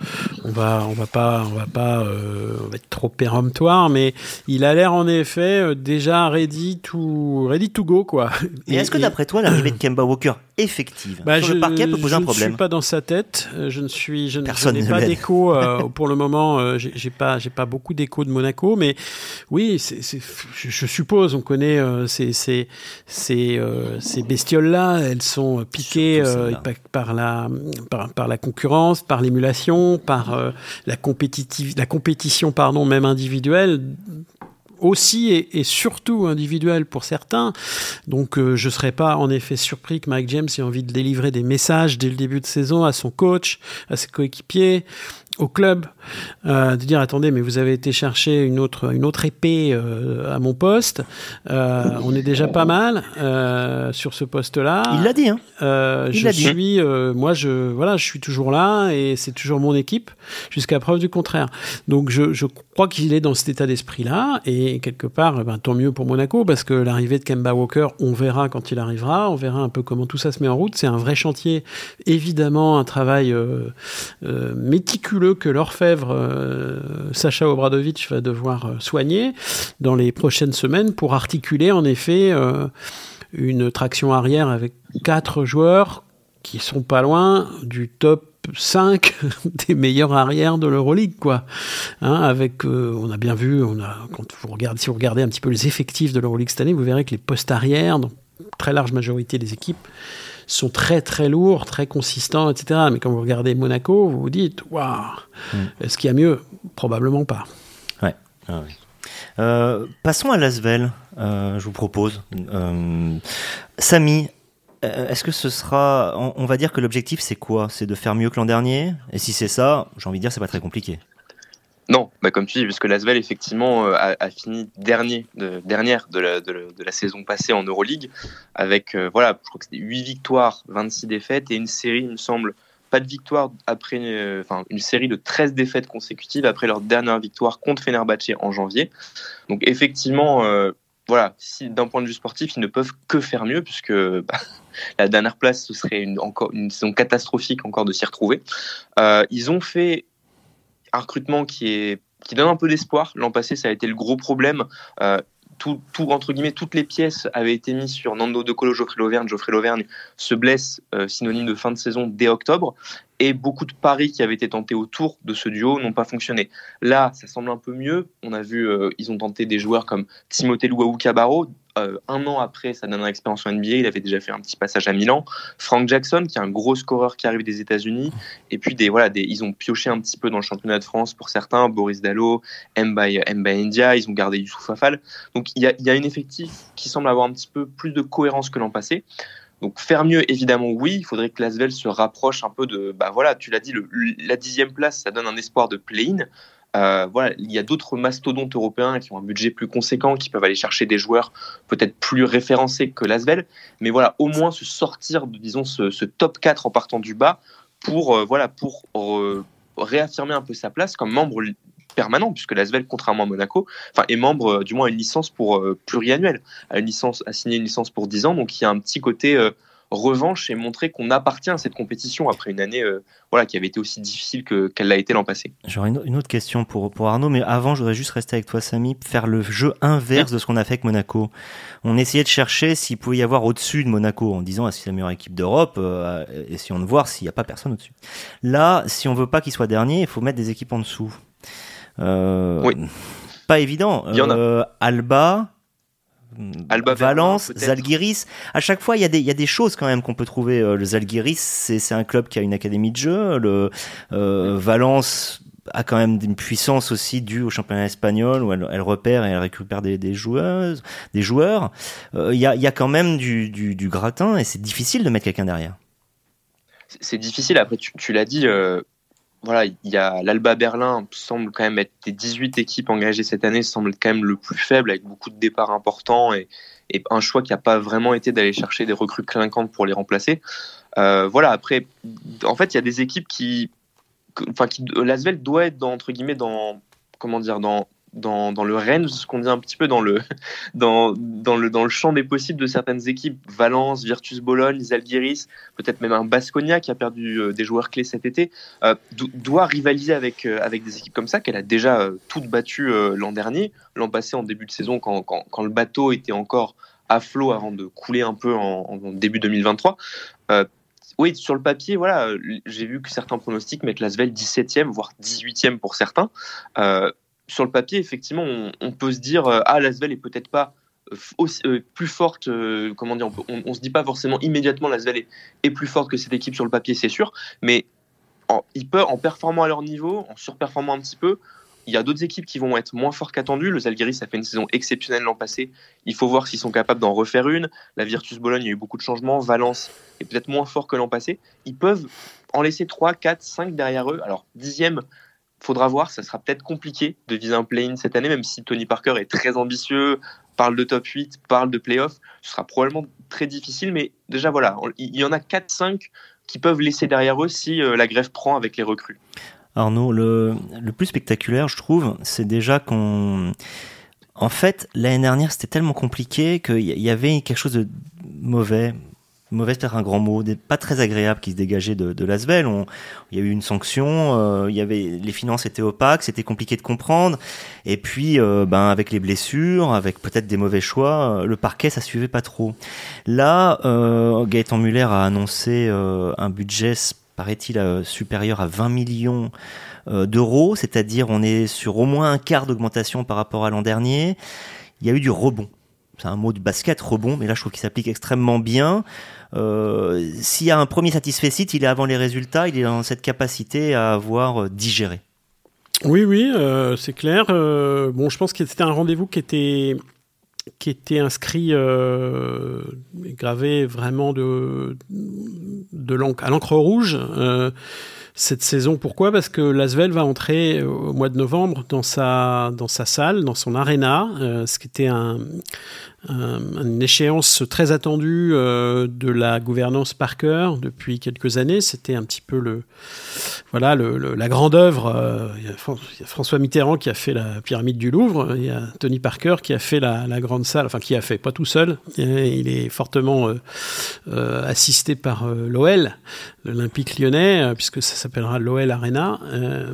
On va, on va pas, on va pas, euh, on va être trop péremptoire, mais il a l'air en effet euh, déjà ready to, ready to go quoi. Et, est-ce que d'après toi l'arrivée de Kemba Walker effective bah, sur je, le parquet peut poser un problème Je ne suis pas dans sa tête. Je ne suis, je, n'ai pas d'écho pour le moment. j'ai pas, j'ai pas beaucoup d'écho de Monaco, mais oui, c'est, je, je, suppose, on connaît ces, ces euh, ces bestioles-là, elles sont piquées euh, par, la, par, la concurrence, par l'émulation, par euh, la, compétitive, la compétition pardon, même individuelle aussi et, surtout individuelle pour certains. Donc je ne serais pas en effet surpris que Mike James ait envie de délivrer des messages dès le début de saison à son coach, à ses coéquipiers, au club euh, de dire attendez mais vous avez été chercher une autre une autre épée euh, à mon poste. Euh, on est déjà pas mal sur ce poste là il l'a dit hein. Il je suis moi je voilà je suis toujours là et c'est toujours mon équipe jusqu'à preuve du contraire. Donc je, je crois qu'il est dans cet état d'esprit là et quelque part ben, tant mieux pour Monaco parce que l'arrivée de Kemba Walker on verra quand il arrivera. On verra un peu comment tout ça se met en route. C'est un vrai chantier évidemment un travail méticuleux que l'orfèvre euh, Sacha Obradovic va devoir euh, soigner dans les prochaines semaines pour articuler en effet euh, une traction arrière avec quatre joueurs qui sont pas loin du top 5 des meilleurs arrières de l'Euroleague, quoi. Hein, avec, on a bien vu, quand vous regardez, si vous regardez un petit peu les effectifs de l'Euroleague cette année, vous verrez que les postes arrière, dans très large majorité des équipes, sont très très lourds, très consistants, etc. Mais quand vous regardez Monaco, vous vous dites, waouh, mm. est-ce qu'il y a mieux? Probablement pas. Ouais. Ah euh, passons à Lasvel, euh, je vous propose. Euh, Samy, est-ce que ce sera, on, va dire que l'objectif c'est quoi? C'est de faire mieux que l'an dernier? Et si c'est ça, j'ai envie de dire c'est pas très compliqué. Non, bah comme tu dis, puisque l'Asvel effectivement euh, a, fini dernier, de, dernière de la, saison passée en Euroleague, avec euh, voilà, je crois que c'était 8 victoires, 26 défaites et une série, il me semble, pas de victoire après, euh, enfin une série de 13 défaites consécutives après leur dernière victoire contre Fenerbahçe en janvier. Donc effectivement, voilà, d'un point de vue sportif, ils ne peuvent que faire mieux, puisque bah, la dernière place, ce serait une, encore une saison catastrophique encore de s'y retrouver. ils ont fait un recrutement qui est qui donne un peu d'espoir. L'an passé, ça a été le gros problème. Euh, tout, toutes les pièces avaient été mises sur Nando De Colo, Geoffrey Lauvergne. Geoffrey Lauvergne se blesse, euh, synonyme de fin de saison, dès octobre. Et beaucoup de paris qui avaient été tentés autour de ce duo n'ont pas fonctionné. Là, ça semble un peu mieux. On a vu, euh, ils ont tenté des joueurs comme Timothée Luau Cabarro, un an après sa dernière expérience en NBA, il avait déjà fait un petit passage à Milan. Frank Jackson, qui est un gros scoreur qui arrive des États-Unis, et puis des voilà, des, ils ont pioché un petit peu dans le championnat de France pour certains, Boris Dallo, Mba, India, ils ont gardé Youssouf Afal. Donc il y a, une effectif qui semble avoir un petit peu plus de cohérence que l'an passé. Donc faire mieux, évidemment, oui. Il faudrait que Lasvel se rapproche un peu de, bah voilà, tu l'as dit, la dixième place, ça donne un espoir de play-in. Euh, voilà, il y a d'autres mastodontes européens qui ont un budget plus conséquent, qui peuvent aller chercher des joueurs peut-être plus référencés que Lasvel. Mais voilà, au moins se sortir de, disons, ce, top 4 en partant du bas pour, euh, voilà, pour réaffirmer un peu sa place comme membre permanent, puisque l'Asvel, contrairement à Monaco, est membre, euh, du moins, à une licence pour pluriannuelle, à une licence, a signé une licence pour 10 ans, donc il y a un petit côté revanche et montrer qu'on appartient à cette compétition après une année voilà, qui avait été aussi difficile que, qu'elle l'a été l'an passé. J'aurais une, autre question pour, pour Arnaud, mais avant, je voudrais juste rester avec toi, Samy, faire le jeu inverse de ce qu'on a fait avec Monaco. On essayait de chercher s'il pouvait y avoir au-dessus de Monaco, en disant, que c'est la meilleure équipe d'Europe euh, Essayons de voir s'il n'y a pas personne au-dessus. Là, si on veut pas qu'il soit dernier, il faut mettre des équipes en dessous. Euh, oui. Pas évident. Euh, Alba, Alba Valence, Zalgiris. À chaque fois, il y, a des, il y a des choses quand même qu'on peut trouver. Euh, le Zalgiris, c'est un club qui a une académie de jeu. Le euh, Valence a quand même une puissance aussi due au championnat espagnol où elle, elle repère et elle récupère des, des joueuses, des joueurs. Euh, il y, a, y, a, quand même du, du, du gratin et c'est difficile de mettre quelqu'un derrière. C'est difficile. Après, tu, tu l'as dit. Euh voilà, il y a l'Alba Berlin semble quand même être des 18 équipes engagées cette année, semble quand même le plus faible avec beaucoup de départs importants et, un choix qui n'a pas vraiment été d'aller chercher des recrues clinquantes pour les remplacer. Euh, voilà, après, en fait, il y a des équipes qui, enfin, qui, Lasvel doit être entre guillemets dans, comment dire, dans dans, le range, ce qu'on dit un petit peu dans le, dans, dans, le, dans le champ des possibles de certaines équipes, Valence, Virtus Bologne, Zalgiris, peut-être même un Basconia qui a perdu euh, des joueurs clés cet été, euh, doit rivaliser avec, euh, avec des équipes comme ça, qu'elle a déjà toutes battues l'an dernier, l'an passé en début de saison, quand, quand, quand, le bateau était encore à flot avant de couler un peu en, en début 2023. oui, sur le papier, voilà, j'ai vu que certains pronostics mettent Lasvel 17e, voire 18e pour certains sur le papier, effectivement, on, peut se dire euh, ah l'Asvel est peut-être pas euh, aussi, euh, plus forte, comment dire, on, se dit pas forcément immédiatement l'Asvel est, est plus forte que cette équipe sur le papier, c'est sûr, mais en, ils peuvent, en performant à leur niveau, en surperformant un petit peu, il y a d'autres équipes qui vont être moins fortes qu'attendues. Le Zalgiris a fait une saison exceptionnelle l'an passé. Il faut voir s'ils sont capables d'en refaire une. La Virtus Bologne, il y a eu beaucoup de changements. Valence est peut-être moins fort que l'an passé. Ils peuvent en laisser 3, 4, 5 derrière eux. Alors, dixième, faudra voir, ça sera peut-être compliqué de viser un play-in cette année, même si Tony Parker est très ambitieux, parle de top 8, parle de play-off, ce sera probablement très difficile, mais déjà voilà, il y en a 4-5 qui peuvent laisser derrière eux si euh, la grève prend avec les recrues. Arnaud, le, le plus spectaculaire, je trouve, c'est déjà qu'on... En fait, l'année dernière, c'était tellement compliqué qu'il y avait quelque chose de mauvais, mauvais peut-être un grand mot, pas très agréable qui se dégageait de, de l'Asvel. Il y a eu une sanction, euh, y avait les finances étaient opaques, c'était compliqué de comprendre. Et puis, euh, ben avec les blessures, avec peut-être des mauvais choix, euh, le parquet ça suivait pas trop. Là, euh, Gaëtan Muller a annoncé un budget paraît-il supérieur à 20 millions d'euros, c'est-à-dire on est sur au moins un quart d'augmentation par rapport à l'an dernier. Il y a eu du rebond c'est un mot de basket, rebond, mais là je trouve qu'il s'applique extrêmement bien. Euh, S'il y a un premier satisfait il est avant les résultats, il est dans cette capacité à avoir euh, digéré. Oui, oui, euh, c'est clair. Bon, je pense que c'était un rendez-vous qui était qui était inscrit, euh, gravé vraiment de, de l'encre, à l'encre rouge. Cette saison. Pourquoi? Parce que Lasvel va entrer au mois de novembre dans sa, dans sa salle, dans son arena, euh, ce qui était un, une échéance très attendue euh, de la gouvernance Parker depuis quelques années. C'était un petit peu le, voilà, la grande œuvre. Euh, il, y a François Mitterrand qui a fait la pyramide du Louvre. Il y a Tony Parker qui a fait la, la grande salle, enfin qui a fait, pas tout seul. Il est fortement assisté par l'OL, l'Olympique lyonnais, puisque ça s'appellera l'OL Arena euh,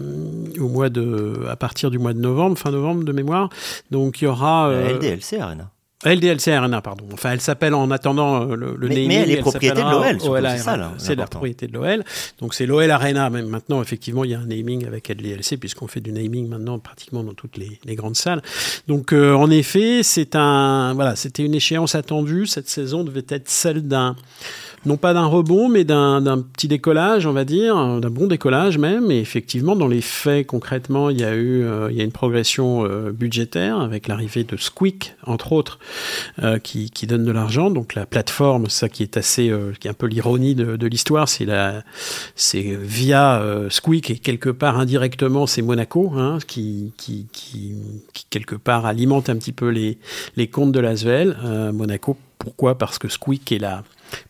au mois de, à partir du mois de novembre, fin novembre de mémoire. Donc il y aura euh, LDLC Arena. LDLC Arena, pardon. Enfin, elle s'appelle en attendant euh, le, le mais, naming. Mais elle est propriété de l'OL, c'est ça C'est la propriété de l'OL. Donc c'est l'OL Arena. Même maintenant, effectivement, il y a un naming avec LDLC puisqu'on fait du naming maintenant pratiquement dans toutes les, les grandes salles. Donc euh, en effet, c'est un voilà, c'était une échéance attendue. Cette saison devait être celle d'un non pas d'un rebond, mais d'un petit décollage, on va dire, d'un bon décollage même. Et effectivement, dans les faits, concrètement, il y a eu euh, il y a une progression euh, budgétaire avec l'arrivée de Squeak, entre autres, euh, qui, qui, donne de l'argent. Donc la plateforme, ça qui est assez, qui est un peu l'ironie de, l'histoire, c'est via Squeak et quelque part indirectement, c'est Monaco, hein, qui, qui, qui, qui, quelque part alimente un petit peu les, les comptes de l'Asvel. Monaco, pourquoi? Parce que Squeak est la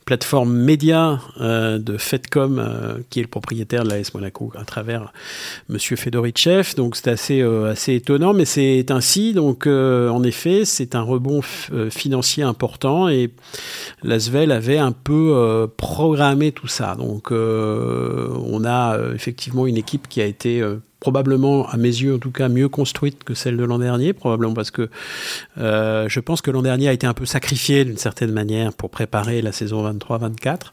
plateforme média euh, de Fedcom, euh, qui est le propriétaire de l'AS Monaco, à travers Monsieur Fedorichev. Donc c'est assez, euh, assez étonnant, mais c'est ainsi. Donc en effet, c'est un rebond financier important et l'Asvel avait un peu programmé tout ça. Donc on a effectivement une équipe qui a été probablement, à mes yeux en tout cas, mieux construite que celle de l'an dernier, probablement parce que euh, je pense que l'an dernier a été un peu sacrifié d'une certaine manière pour préparer la saison 23-24,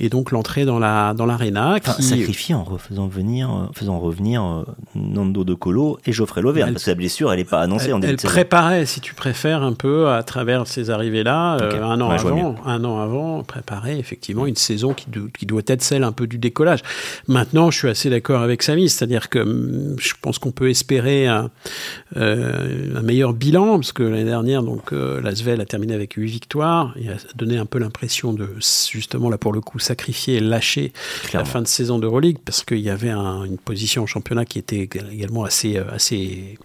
et donc l'entrée dans la dans l'arena. Qui... sacrifié en refaisant venir, euh, faisant revenir euh, Nando de Colo et Geoffrey Lauvergne, parce que la blessure, elle n'est pas annoncée elle, en début Elle préparait, si tu préfères, un peu à travers ces arrivées-là, un an avant, un an avant, préparer effectivement une saison qui, qui doit être celle un peu du décollage. Maintenant, je suis assez d'accord avec Samy, c'est-à-dire que je pense qu'on peut espérer un, euh, un, meilleur bilan, parce que l'année dernière, donc, euh, l'Asvel a terminé avec 8 victoires et a donné un peu l'impression de, justement, là pour le coup, sacrifier et lâcher la fin de saison de Euroleague, parce qu'il y avait une position en championnat qui était également assez, euh, assez,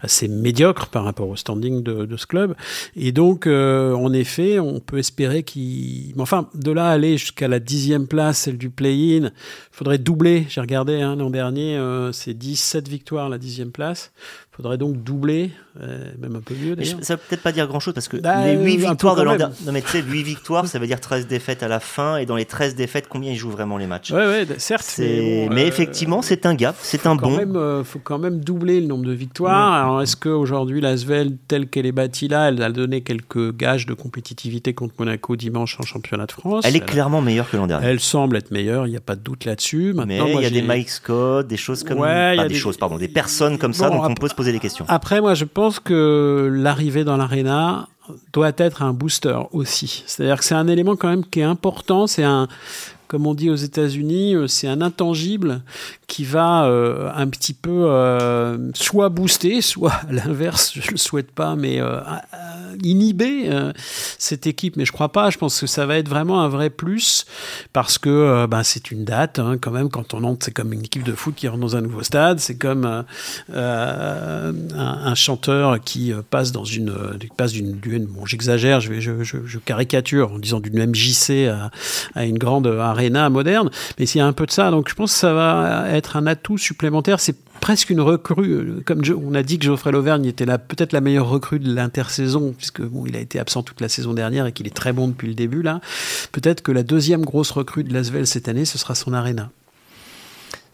assez médiocre par rapport au standing de, ce club. Et donc, euh, en effet, on peut espérer qu'il. Enfin, de là aller jusqu'à la dixième place, celle du play-in, il faudrait doubler. J'ai regardé hein, l'an dernier, euh, c'est 17 victoires la dixième place faudrait donc doubler, même un peu mieux. Ça veut peut-être pas dire grand-chose parce que bah, les 8 victoires de l'an dernier. Non, mais tu sais, 8 victoires, ça veut dire 13 défaites à la fin. Et dans les 13 défaites, combien ils jouent vraiment les matchs? Ouais, ouais, certes. Mais, mais effectivement, c'est un gap, c'est un bon. Il euh, faut quand même doubler le nombre de victoires. Alors, est-ce qu'aujourd'hui, la Svel, telle qu'elle est bâtie là, elle a donné quelques gages de compétitivité contre Monaco dimanche en championnat de France? Elle est clairement meilleure que l'an dernier. Elle semble être meilleure, il n'y a pas de doute là-dessus. Mais il y a des Mike Scott, des choses comme. Ouais, pas des, choses, pardon, des personnes comme ça dont on peut se poser des questions. Après, moi, je pense que l'arrivée dans l'arena doit être un booster aussi. C'est-à-dire que c'est un élément quand même qui est important. C'est un, comme on dit aux États-Unis, euh, c'est un intangible qui va euh, un petit peu euh, soit booster, soit à l'inverse, je le souhaite pas, mais inhiber cette équipe. Mais je crois pas. Je pense que ça va être vraiment un vrai plus parce que ben, c'est une date hein, quand même. Quand on entre, c'est comme une équipe de foot qui rentre dans un nouveau stade. C'est comme un, chanteur qui passe dans une, passe d'une, bon, j'exagère, je, je, je, caricature en disant d'une MJC à, à une grande arène moderne, mais s'il y a un peu de ça, donc je pense que ça va être un atout supplémentaire. C'est presque une recrue, comme on a dit que Geoffrey Lauvergne était peut-être la meilleure recrue de l'intersaison, puisque il a été absent toute la saison dernière et qu'il est très bon depuis le début là. Peut-être que la deuxième grosse recrue de Lasvel cette année, ce sera son Arena.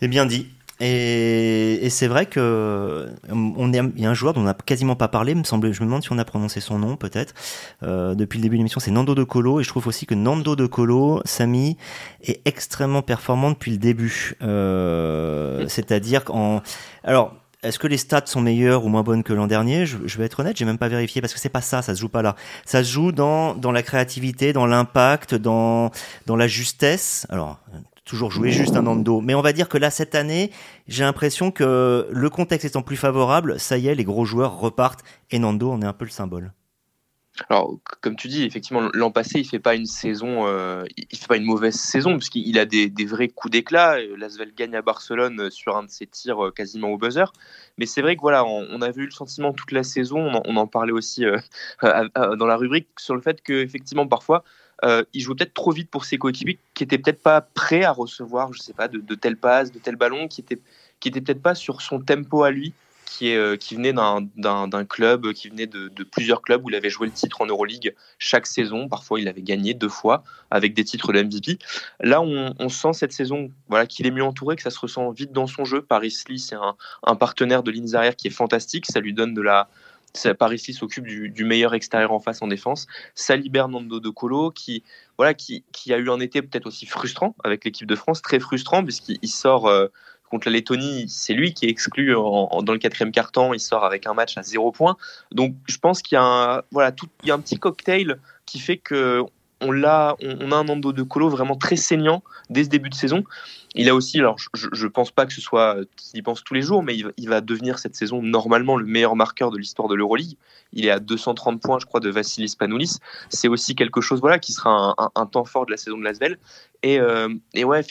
C'est bien dit. Et, c'est vrai que on est, il y a un joueur dont on n'a quasiment pas parlé, me semble, je me demande si on a prononcé son nom peut-être. Euh, depuis le début de l'émission, c'est Nando De Colo, et je trouve aussi que Nando De Colo, Samy, est extrêmement performant depuis le début. Euh, C'est-à-dire qu'en, alors. Est-ce que les stats sont meilleures ou moins bonnes que l'an dernier? Je, je, vais être honnête, j'ai même pas vérifié parce que c'est pas ça, ça se joue pas là. Ça se joue dans dans la créativité, dans l'impact, dans dans la justesse. Alors toujours jouer juste un Nando. Mais on va dire que là, cette année, j'ai l'impression que le contexte étant plus favorable, ça y est, les gros joueurs repartent et Nando en est un peu le symbole. Alors, comme tu dis, effectivement, l'an passé, il fait pas une saison, euh, il fait pas une mauvaise saison puisqu'il a des, vrais coups d'éclat. L'Asvel gagne à Barcelone sur un de ses tirs euh, quasiment au buzzer. Mais c'est vrai que voilà, on, avait eu le sentiment toute la saison, on en, parlait aussi euh, dans la rubrique sur le fait que effectivement parfois euh, il jouait peut-être trop vite pour ses coéquipiers qui étaient peut-être pas prêts à recevoir, je sais pas, de, telles passes, de tels ballons, qui étaient, qui étaient peut-être pas sur son tempo à lui, qui, est, euh, qui venait d'un club, qui venait de, plusieurs clubs où il avait joué le titre en Euroleague chaque saison. Parfois, il avait gagné deux fois avec des titres de MVP. Là, on, sent cette saison voilà, qu'il est mieux entouré, que ça se ressent vite dans son jeu. Paris Lee, c'est un, un, partenaire de lignes arrière qui est fantastique. Ça lui donne de la, Paris s'occupe du, meilleur extérieur en face en défense. Ça libère Nando De Colo qui, voilà, qui, qui a eu un été peut-être aussi frustrant avec l'équipe de France, très frustrant puisqu'il sort contre la Lettonie, c'est lui qui est exclu dans le quatrième quart-temps. Il sort avec un match à zéro point. Donc je pense qu'il y voilà, y a un petit cocktail qui fait que on, a, un Nando de Colo vraiment très saignant dès ce début de saison. Il a aussi, alors je ne pense pas que ce soit qu'il y pense tous les jours, mais il va, devenir cette saison normalement le meilleur marqueur de l'histoire de l'Euroleague. Il est à 230 points, je crois, de Vassilis Panoulis. C'est aussi quelque chose voilà, qui sera un, temps fort de la saison de Lasvel. Et, euh, et ouais,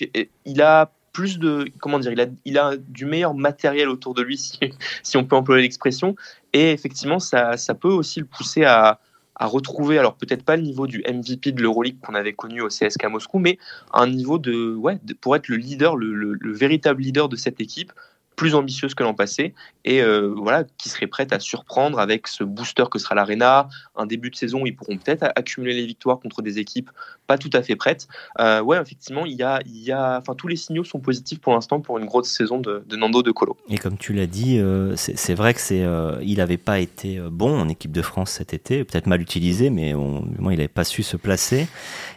il a plus de comment dire, il a, du meilleur matériel autour de lui si, on peut employer l'expression. Et effectivement, ça peut aussi le pousser à, à retrouver, alors peut-être pas le niveau du MVP de l'Euroleague qu'on avait connu au CSK Moscou, mais un niveau de, ouais, pour être le leader, le, le, véritable leader de cette équipe, plus ambitieuse que l'an passé et euh, voilà qui serait prête à surprendre avec ce booster que sera l'Arena, un début de saison ils pourront peut-être accumuler les victoires contre des équipes pas tout à fait prêtes. Euh, ouais, effectivement, il y a, il y a, enfin tous les signaux sont positifs pour l'instant pour une grosse saison de, Nando de Colo. Et comme tu l'as dit, euh, c'est vrai que c'est, il n'avait pas été bon en équipe de France cet été, peut-être mal utilisé, mais au moins il n'avait pas su se placer.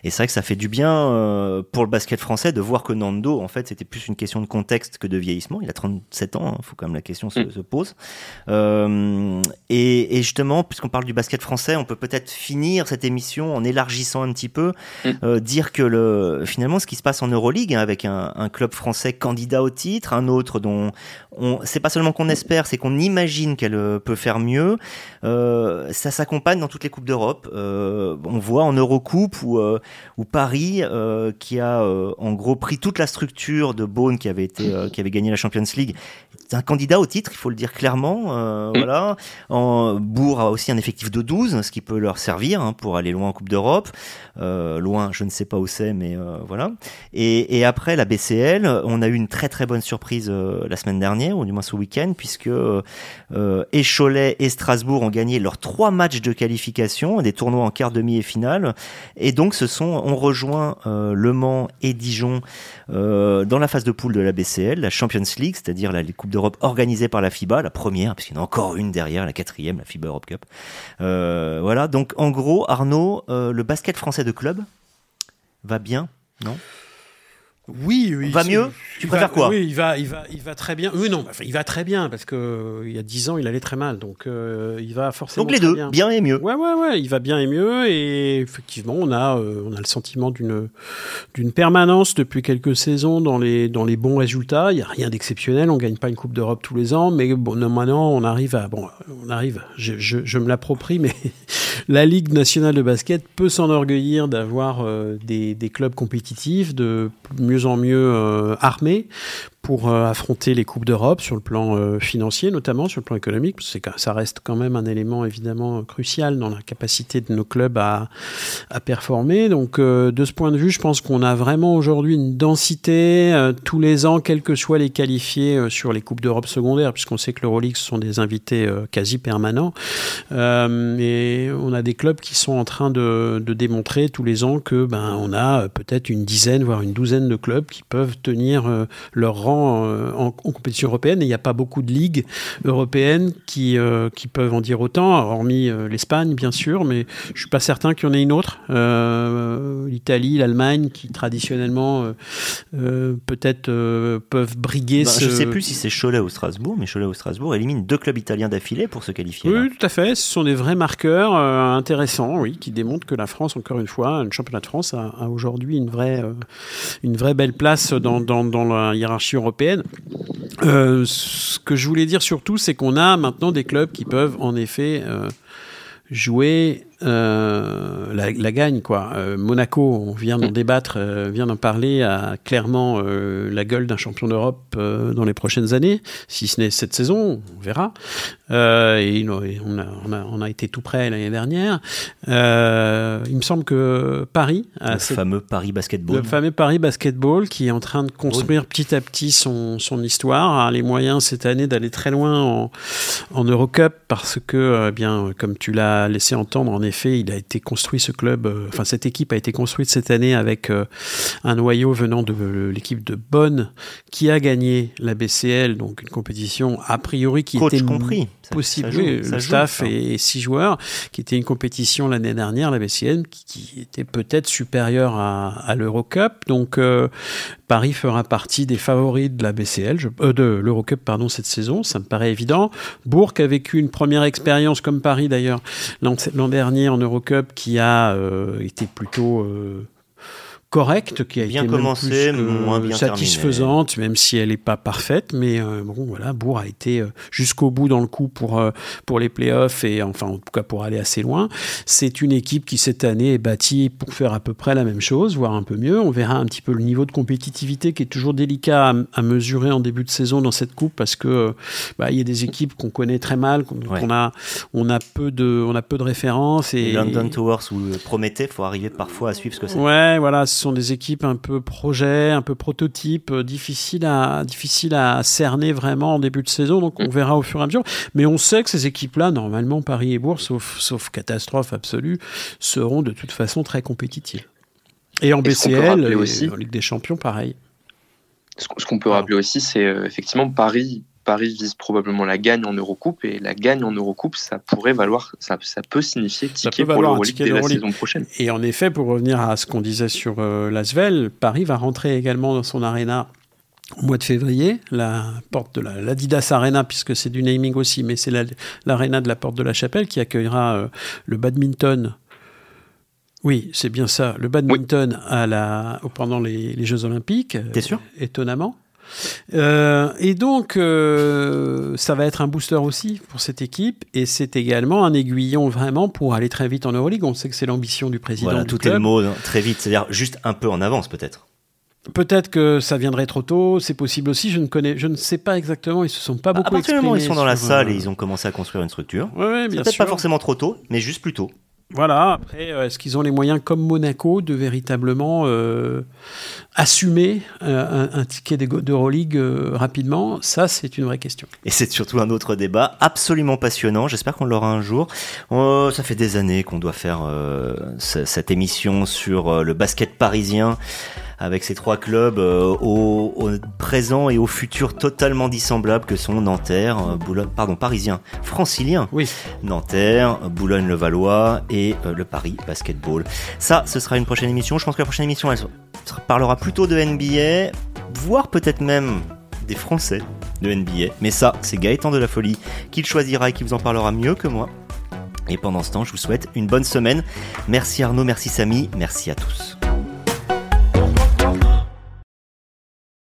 Et c'est vrai que ça fait du bien pour le basket français de voir que Nando, en fait, c'était plus une question de contexte que de vieillissement. Il a 30 7 ans, il hein, faut quand même la question se, mm. pose. Euh, et, justement, puisqu'on parle du basket français, on peut peut-être finir cette émission en élargissant un petit peu, mm. euh, dire que le, finalement ce qui se passe en Euroleague, hein, avec un, club français candidat au titre, un autre dont on, c'est pas seulement qu'on espère, c'est qu'on imagine qu'elle euh, peut faire mieux, ça s'accompagne dans toutes les coupes d'Europe. on voit en Eurocoupe où, où Paris, qui a en gros pris toute la structure de Beaune qui avait été, qui avait gagné la Champions League, c'est un candidat au titre, il faut le dire clairement. Euh, mm. Voilà. En, Bourg a aussi un effectif de 12, ce qui peut leur servir hein, pour aller loin en Coupe d'Europe. Euh, loin, je ne sais pas où c'est, mais euh, voilà. Et, et, après la BCL, on a eu une très très bonne surprise euh, la semaine dernière, ou du moins ce week-end, puisque euh, et Cholet et Strasbourg ont gagné leurs trois matchs de qualification, des tournois en quart, demi et finale, et donc ce sont, on rejoint Le Mans et Dijon dans la phase de poule de la BCL, la Champions League, c'est-à-dire la Coupe d'Europe organisée par la FIBA, la première, puisqu'il y en a encore une derrière, la quatrième, la FIBA Europe Cup. voilà, donc en gros, Arnaud, le basket français de club va bien, non? Oui, oui. Va mieux? Tu préfères quoi Oui, il va, il, va, il va très bien. Oui, non, il va très bien parce que euh, il y a 10 ans, il allait très mal. Donc, euh, il va forcément. Donc, les deux, bien. et mieux. Ouais, ouais, ouais. Il va bien et mieux. Et effectivement, on a, euh, on a le sentiment d'une, d'une permanence depuis quelques saisons dans les, dans les bons résultats. Il n'y a rien d'exceptionnel. On gagne pas une Coupe d'Europe tous les ans. Mais bon, maintenant, on arrive à. Bon, on arrive. Je, je, je me l'approprie, mais la Ligue nationale de basket peut s'enorgueillir d'avoir des, des clubs compétitifs, de mieux en mieux euh, armés pour euh, affronter les Coupes d'Europe sur le plan euh, financier, notamment sur le plan économique, parce que ça reste quand même un élément évidemment crucial dans la capacité de nos clubs à, à performer. Donc de ce point de vue, je pense qu'on a vraiment aujourd'hui une densité tous les ans, quels que soient les qualifiés sur les Coupes d'Europe secondaires, puisqu'on sait que l'Euroleague sont des invités quasi permanents. et on a des clubs qui sont en train de, de démontrer tous les ans que ben on a peut-être une dizaine, voire une douzaine de clubs qui peuvent tenir leur rang euh, en, compétition européenne et il n'y a pas beaucoup de ligues européennes qui, euh, qui peuvent en dire autant, hormis euh, l'Espagne bien sûr, mais je ne suis pas certain qu'il y en ait une autre. L'Italie, l'Allemagne, qui traditionnellement peut-être peuvent briguer. Bah, ce... Je ne sais plus si c'est Cholet ou Strasbourg, mais Cholet ou Strasbourg élimine deux clubs italiens d'affilée pour se qualifier. Oui, tout à fait. Ce sont des vrais marqueurs intéressants, oui, qui démontrent que la France, encore une fois, un championnat de France, a, aujourd'hui une vraie, une vraie belle place dans, dans, dans la hiérarchie européenne. Euh, ce que je voulais dire surtout, c'est qu'on a maintenant des clubs qui peuvent en effet euh, jouer euh, la, gagne quoi. Euh, Monaco, on vient d'en débattre, euh, vient d'en parler, a clairement la gueule d'un champion d'Europe dans les prochaines années, si ce n'est cette saison, on verra. et on a, on, a, on a, été tout près l'année dernière. il me semble que Paris, le fameux Paris Basketball, le fameux Paris Basketball, qui est en train de construire petit à petit son, son histoire, a les moyens cette année d'aller très loin en, en Eurocup parce que, eh bien, comme tu l'as laissé entendre en effet, il a été construit ce club, euh, enfin cette équipe a été construite cette année avec euh, un noyau venant de l'équipe de Bonn qui a gagné la BCL, donc une compétition a priori qui Coach était compris. possible. Ça joue, oui, ça le joue, staff ça. et six joueurs, qui était une compétition l'année dernière, la BCL, qui, qui était peut-être supérieure à, à l'Eurocup. Donc euh, Paris fera partie des favoris de la BCL, euh, de l'Eurocup cette saison, ça me paraît évident. Bourg a vécu une première expérience comme Paris d'ailleurs l'an l'an dernier en Eurocup qui a euh, été plutôt euh, correcte, qui a Bien été même plus que moins bien satisfaisante, même si elle n'est pas parfaite. Mais euh, bon, voilà, Bourg a été euh, jusqu'au bout dans le coup pour euh, pour les playoffs et enfin en tout cas pour aller assez loin. C'est une équipe qui cette année est bâtie pour faire à peu près la même chose, voire un peu mieux. On verra un petit peu le niveau de compétitivité qui est toujours délicat à, à mesurer en début de saison dans cette coupe parce que bah, il y a des équipes qu'on connaît très mal, qu'on Ouais. a on a peu de on a peu de références et Et London Towers ou Prométhée, faut arriver parfois à suivre ce que c'est. Ouais, voilà, sont des équipes un peu projet, un peu prototype, euh, difficiles à, difficiles à cerner vraiment en début de saison. Donc on verra au fur et à mesure. Mais on sait que ces équipes-là, normalement, Paris et Bourg, sauf, sauf catastrophe absolue, seront de toute façon très compétitives. Et en BCL, rappeler et aussi- en Ligue des Champions, pareil. Ce qu'on- peut rappeler aussi, c'est euh, effectivement Paris. Paris vise probablement la gagne en Eurocoupe et la gagne en Eurocoupe, ça pourrait valoir, ça, ça peut signifier ticket peut pour l'Euroleague dès la saison prochaine. Et en effet, pour revenir à ce qu'on disait sur euh, l'Asvel, Paris va rentrer également dans son arena au mois de février, la porte de la l'Adidas Arena, puisque c'est du naming aussi, mais c'est la- l'arena de la porte de la Chapelle qui accueillera euh, le badminton. Oui, c'est bien ça, le badminton à la, pendant les, les Jeux Olympiques. euh, T'es sûr? Étonnamment. Euh, et donc, euh, ça va être un booster aussi pour cette équipe, et c'est également un aiguillon vraiment pour aller très vite en Euroleague. On sait que c'est l'ambition du président. Voilà, du tout club. est le mot hein, très vite, c'est-à-dire juste un peu en avance peut-être. Peut-être que ça viendrait trop tôt, c'est possible aussi. Je ne connais, je ne sais pas exactement. Ils se sont pas À beaucoup partir du moment où ils sont dans la salle euh, et ils ont commencé à construire une structure, Ouais, ouais, c'est bien peut-être pas forcément trop tôt, mais juste plus tôt. Voilà. Après, euh, est-ce qu'ils ont les moyens, comme Monaco, de véritablement euh, assumer euh, un, ticket d'Euroleague euh, rapidement? Ça, c'est une vraie question. Et c'est surtout un autre débat absolument passionnant. J'espère qu'on l'aura un jour. Oh, ça fait des années qu'on doit faire ce- cette émission sur le basket parisien avec ces trois clubs euh, au, au présent et au futur totalement dissemblables que sont Nanterre, euh, Boulogne, pardon, Parisien, Francilien, Oui. Nanterre, Boulogne-le-Valois et euh, le Paris Basketball. Ça, ce sera une prochaine émission. Je pense que la prochaine émission, elle parlera plutôt de NBA, voire peut-être même des Français de NBA. Mais ça, c'est Gaëtan de la Folie qui le choisira et qui vous en parlera mieux que moi. Et pendant ce temps, je vous souhaite une bonne semaine. Merci Arnaud, merci Samy, merci à tous.